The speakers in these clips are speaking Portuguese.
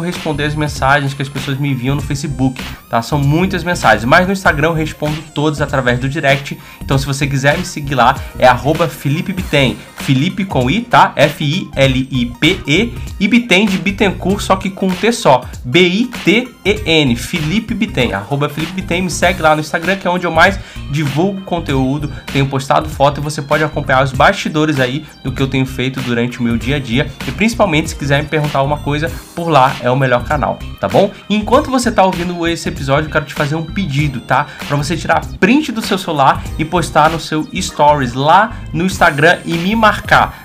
consigo responder as mensagens que as pessoas me enviam no Facebook, tá? São muitas mensagens, mas no Instagram eu respondo todas através do direct. Então se você quiser me seguir lá, é arroba Felipe. Felipe com I, tá? F-I-L-I-P-E e Bitem de Bittencourt, só que com um T só. B-I-T-E-N, Felipe Bitem, arroba Felipe Bitem, me segue lá no Instagram, que é onde eu mais divulgo conteúdo, tenho postado foto e você pode acompanhar os bastidores aí do que eu tenho feito durante o meu dia a dia e principalmente se quiser me perguntar alguma coisa, por lá é o melhor canal, tá bom? Enquanto você tá ouvindo esse episódio, eu quero te fazer um pedido, tá? Para você tirar print do seu celular e postar no seu stories lá no Instagram e me marcar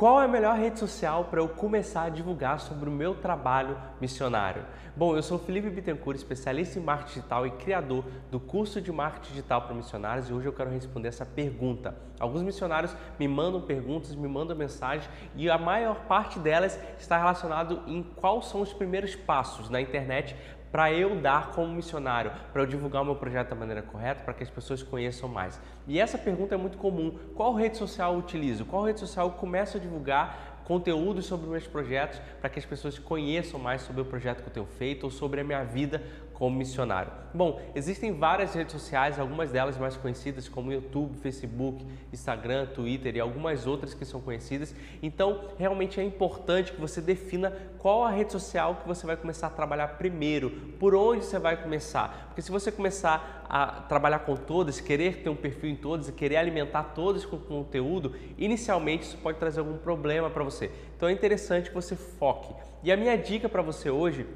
Qual é a melhor rede social para eu começar a divulgar sobre o meu trabalho missionário? Bom, eu sou Felipe Bittencourt, especialista em marketing digital e criador do curso de marketing digital para missionários e hoje eu quero responder essa pergunta. Alguns missionários me mandam perguntas, me mandam mensagens e a maior parte delas está relacionado em quais são os primeiros passos na internet para eu dar como missionário, para eu divulgar o meu projeto da maneira correta, para que as pessoas conheçam mais. E essa pergunta é muito comum. Qual rede social eu utilizo? Qual rede social eu começo a divulgar conteúdos sobre meus projetos para que as pessoas conheçam mais sobre o projeto que eu tenho feito ou sobre a minha vida como missionário? Bom, existem várias redes sociais, algumas delas mais conhecidas como YouTube, Facebook, Instagram, Twitter e algumas outras que são conhecidas. Então, realmente é importante que você defina qual a rede social que você vai começar a trabalhar primeiro, por onde você vai começar. Porque se você começar a trabalhar com todas, querer ter um perfil em todas e querer alimentar todas com conteúdo, inicialmente isso pode trazer algum problema para você. Então é interessante que você foque. E a minha dica para você hoje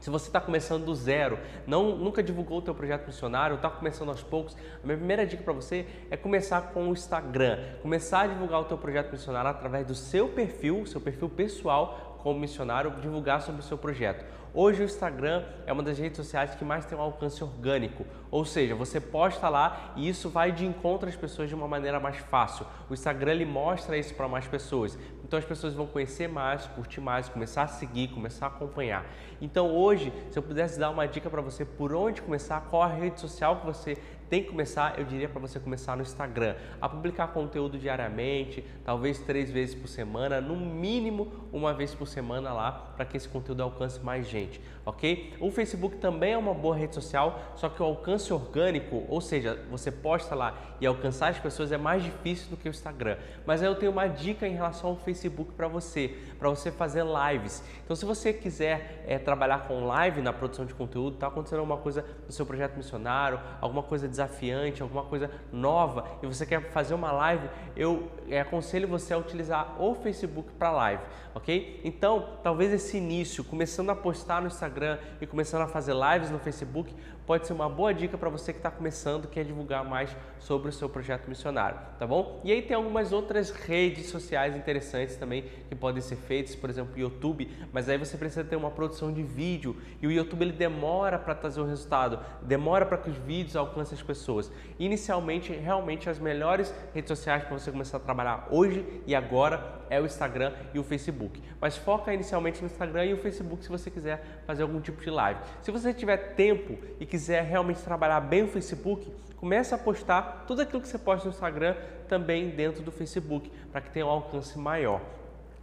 se você está começando do zero, não, nunca divulgou o teu projeto missionário, está começando aos poucos, a minha primeira dica para você é começar com o Instagram. Começar a divulgar o teu projeto missionário através do seu perfil, seu perfil pessoal como missionário, divulgar sobre o seu projeto. Hoje o Instagram é uma das redes sociais que mais tem um alcance orgânico, ou seja, você posta lá e isso vai de encontro às pessoas de uma maneira mais fácil. O Instagram ele mostra isso para mais pessoas. Então as pessoas vão conhecer mais, curtir mais, começar a seguir, começar a acompanhar. Então hoje, se eu pudesse dar uma dica para você por onde começar, qual a rede social que você tem que começar, eu diria para você começar no Instagram, a publicar conteúdo diariamente, talvez três vezes por semana, no mínimo uma vez por semana lá, para que esse conteúdo alcance mais gente, ok? O Facebook também é uma boa rede social, só que o alcance orgânico, ou seja, você posta lá e alcançar as pessoas é mais difícil do que o Instagram. Mas aí eu tenho uma dica em relação ao Facebook para você, para você fazer lives. Então, se você quiser é, trabalhar com live na produção de conteúdo, está acontecendo alguma coisa no seu projeto missionário, alguma coisa de desafiante, alguma coisa nova e você quer fazer uma live, eu é, aconselho você a utilizar o Facebook para live, ok? Então, talvez esse início, começando a postar no Instagram e começando a fazer lives no Facebook, pode ser uma boa dica para você que está começando, quer divulgar mais sobre o seu projeto missionário, tá bom? E aí tem algumas outras redes sociais interessantes também que podem ser feitas, por exemplo, YouTube, mas aí você precisa ter uma produção de vídeo e o YouTube ele demora para trazer o resultado, demora para que os vídeos alcancem as pessoas. Inicialmente, realmente as melhores redes sociais para você começar a trabalhar hoje e agora é o Instagram e o Facebook. Mas foca inicialmente no Instagram e o Facebook se você quiser fazer algum tipo de live. Se você tiver tempo e quiser realmente trabalhar bem o Facebook, comece a postar tudo aquilo que você posta no Instagram também dentro do Facebook, para que tenha um alcance maior.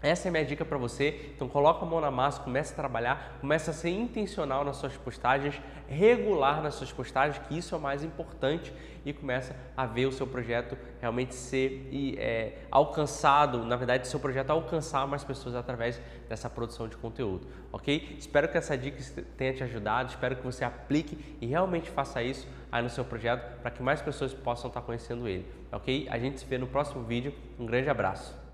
Essa é a minha dica para você. Então coloca a mão na massa, comece a trabalhar, comece a ser intencional nas suas postagens, regular nas suas postagens, que isso é o mais importante e começa a ver o seu projeto realmente ser é, alcançado, na verdade, seu projeto alcançar mais pessoas através dessa produção de conteúdo, ok? Espero que essa dica tenha te ajudado, espero que você aplique e realmente faça isso aí no seu projeto para que mais pessoas possam estar conhecendo ele, ok? A gente se vê no próximo vídeo. Um grande abraço.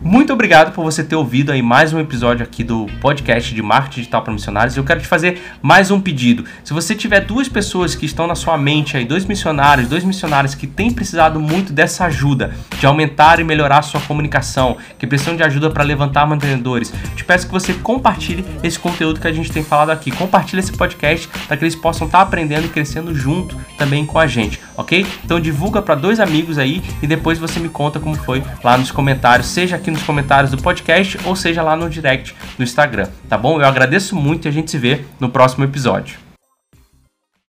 Muito obrigado por você ter ouvido aí mais um episódio aqui do podcast de marketing digital para missionários. Eu quero te fazer mais um pedido. Se você tiver duas pessoas que estão na sua mente aí, dois missionários, dois missionários que têm precisado muito dessa ajuda de aumentar e melhorar a sua comunicação, que precisam de ajuda para levantar mantenedores, te peço que você compartilhe esse conteúdo que a gente tem falado aqui. Compartilhe esse podcast para que eles possam estar aprendendo e crescendo junto também com a gente, ok? Então divulga para dois amigos aí e depois você me conta como foi lá nos comentários, seja aqui nos comentários do podcast ou seja lá no direct do Instagram, tá bom? Eu agradeço muito e a gente se vê no próximo episódio.